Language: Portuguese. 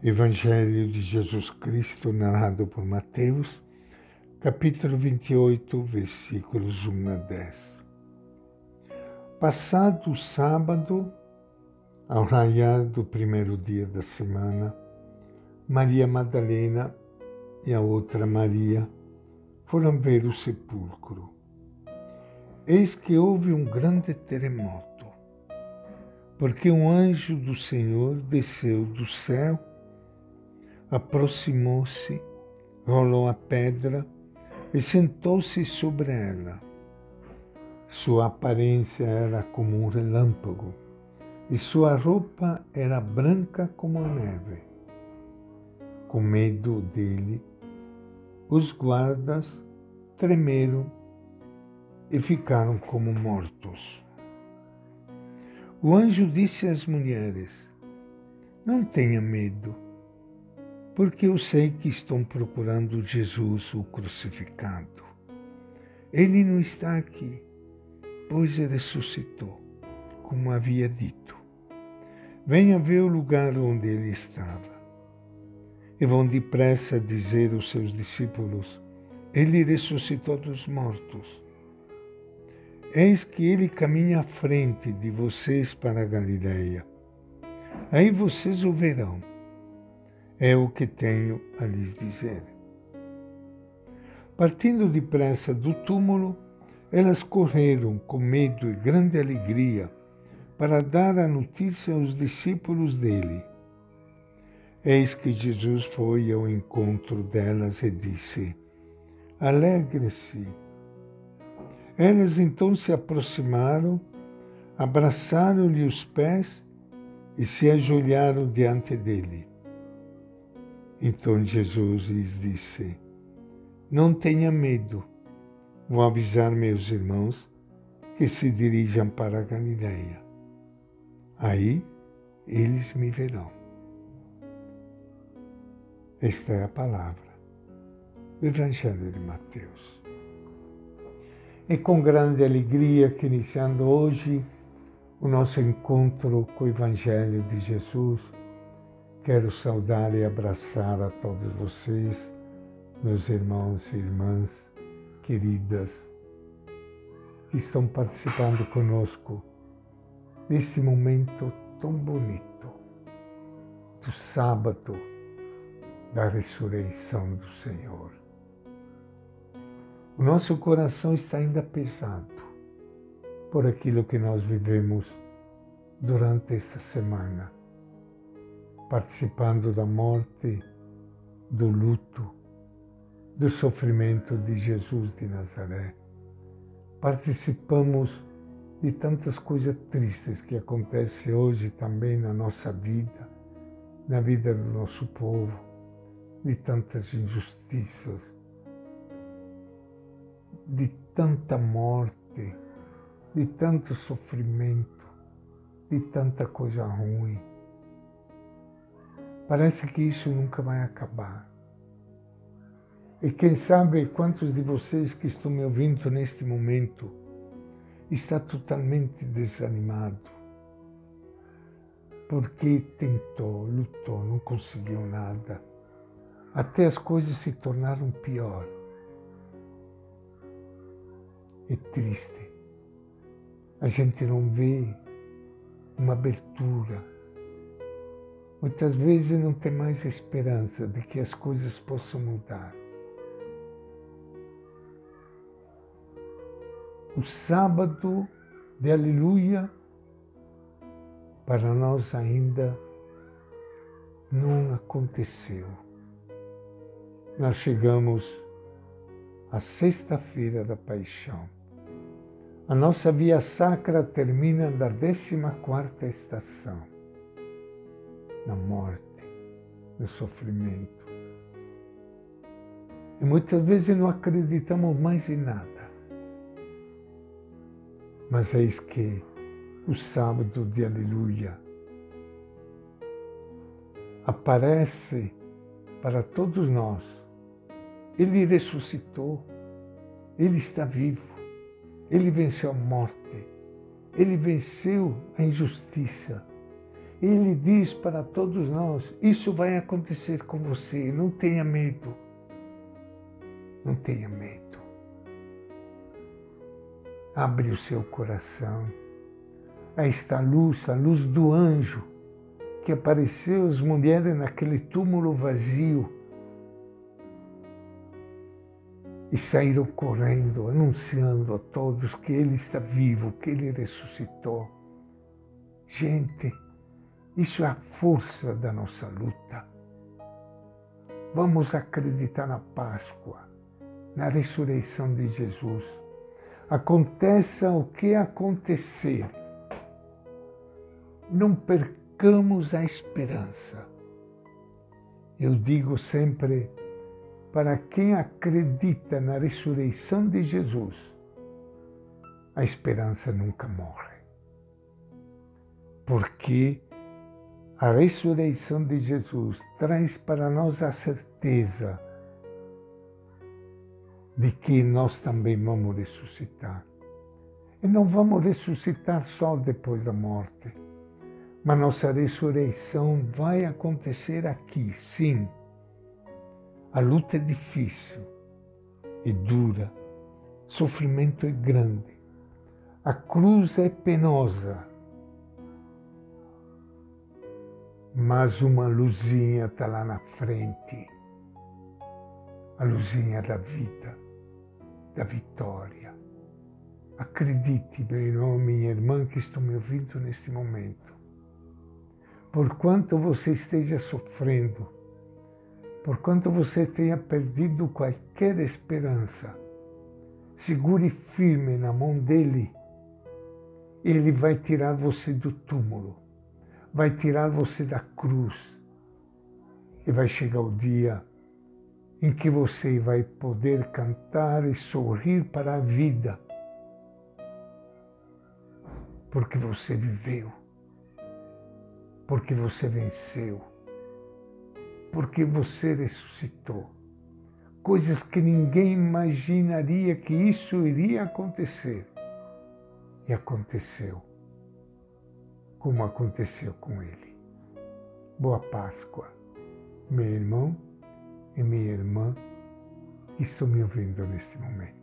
Evangelho de Jesus Cristo, narrado por Mateus, capítulo 28, versículos 1 a 10. Passado o sábado, ao raiar do primeiro dia da semana, Maria Madalena e a outra Maria foram ver o sepulcro. Eis que houve um grande terremoto, porque um anjo do Senhor desceu do céu aproximou-se, rolou a pedra e sentou-se sobre ela. Sua aparência era como um relâmpago e sua roupa era branca como a neve. Com medo dele, os guardas tremeram e ficaram como mortos. O anjo disse às mulheres: Não tenha medo porque eu sei que estão procurando Jesus, o crucificado. Ele não está aqui, pois ressuscitou, como havia dito. Venha ver o lugar onde ele estava. E vão depressa dizer aos seus discípulos: Ele ressuscitou dos mortos. Eis que ele caminha à frente de vocês para a Galileia. Aí vocês o verão é o que tenho a lhes dizer. Partindo depressa do túmulo, elas correram com medo e grande alegria para dar a notícia aos discípulos dele. Eis que Jesus foi ao encontro delas e disse: Alegre-se. Elas então se aproximaram, abraçaram-lhe os pés e se ajoelharam diante dele. Então Jesus lhes disse: Não tenha medo. Vou avisar meus irmãos que se dirijam para a Galileia. Aí eles me verão. Esta é a palavra do Evangelho de Mateus. E com grande alegria que iniciando hoje o nosso encontro com o Evangelho de Jesus, Quero saudar e abraçar a todos vocês, meus irmãos e irmãs queridas, que estão participando conosco desse momento tão bonito do sábado da ressurreição do Senhor. O nosso coração está ainda pesado por aquilo que nós vivemos durante esta semana participando da morte, do luto, do sofrimento de Jesus de Nazaré. Participamos de tantas coisas tristes que acontecem hoje também na nossa vida, na vida do nosso povo, de tantas injustiças, de tanta morte, de tanto sofrimento, de tanta coisa ruim. Parece que isso nunca vai acabar. E quem sabe quantos de vocês que estão me ouvindo neste momento está totalmente desanimado, porque tentou, lutou, não conseguiu nada. Até as coisas se tornaram pior. É triste. A gente não vê uma abertura Muitas vezes não tem mais esperança de que as coisas possam mudar. O sábado de aleluia para nós ainda não aconteceu. Nós chegamos à sexta-feira da paixão. A nossa via sacra termina da décima quarta estação na morte, no sofrimento. E muitas vezes não acreditamos mais em nada. Mas eis que o sábado de aleluia aparece para todos nós. Ele ressuscitou, ele está vivo, ele venceu a morte, ele venceu a injustiça, Ele diz para todos nós: Isso vai acontecer com você, não tenha medo. Não tenha medo. Abre o seu coração. A luz, a luz do anjo que apareceu às mulheres naquele túmulo vazio e saíram correndo, anunciando a todos que Ele está vivo, que Ele ressuscitou. Gente, isso é a força da nossa luta. Vamos acreditar na Páscoa, na ressurreição de Jesus. Aconteça o que acontecer, não percamos a esperança. Eu digo sempre, para quem acredita na ressurreição de Jesus, a esperança nunca morre. Porque a ressurreição de Jesus traz para nós a certeza de que nós também vamos ressuscitar. E não vamos ressuscitar só depois da morte, mas nossa ressurreição vai acontecer aqui, sim a luta é difícil e dura, sofrimento é grande, a cruz é penosa, mas uma luzinha está lá na frente a luzinha da vida, da vitória. Acredite, meu irmão, minha irmã que estão me ouvindo neste momento. Por quanto você esteja sofrendo, Porquanto você tenha perdido qualquer esperança, segure firme na mão dele. Ele vai tirar você do túmulo, vai tirar você da cruz. E vai chegar o dia em que você vai poder cantar e sorrir para a vida, porque você viveu, porque você venceu porque você ressuscitou. Coisas que ninguém imaginaria que isso iria acontecer. E aconteceu, como aconteceu com ele. Boa Páscoa, meu irmão e minha irmã que estão me ouvindo neste momento.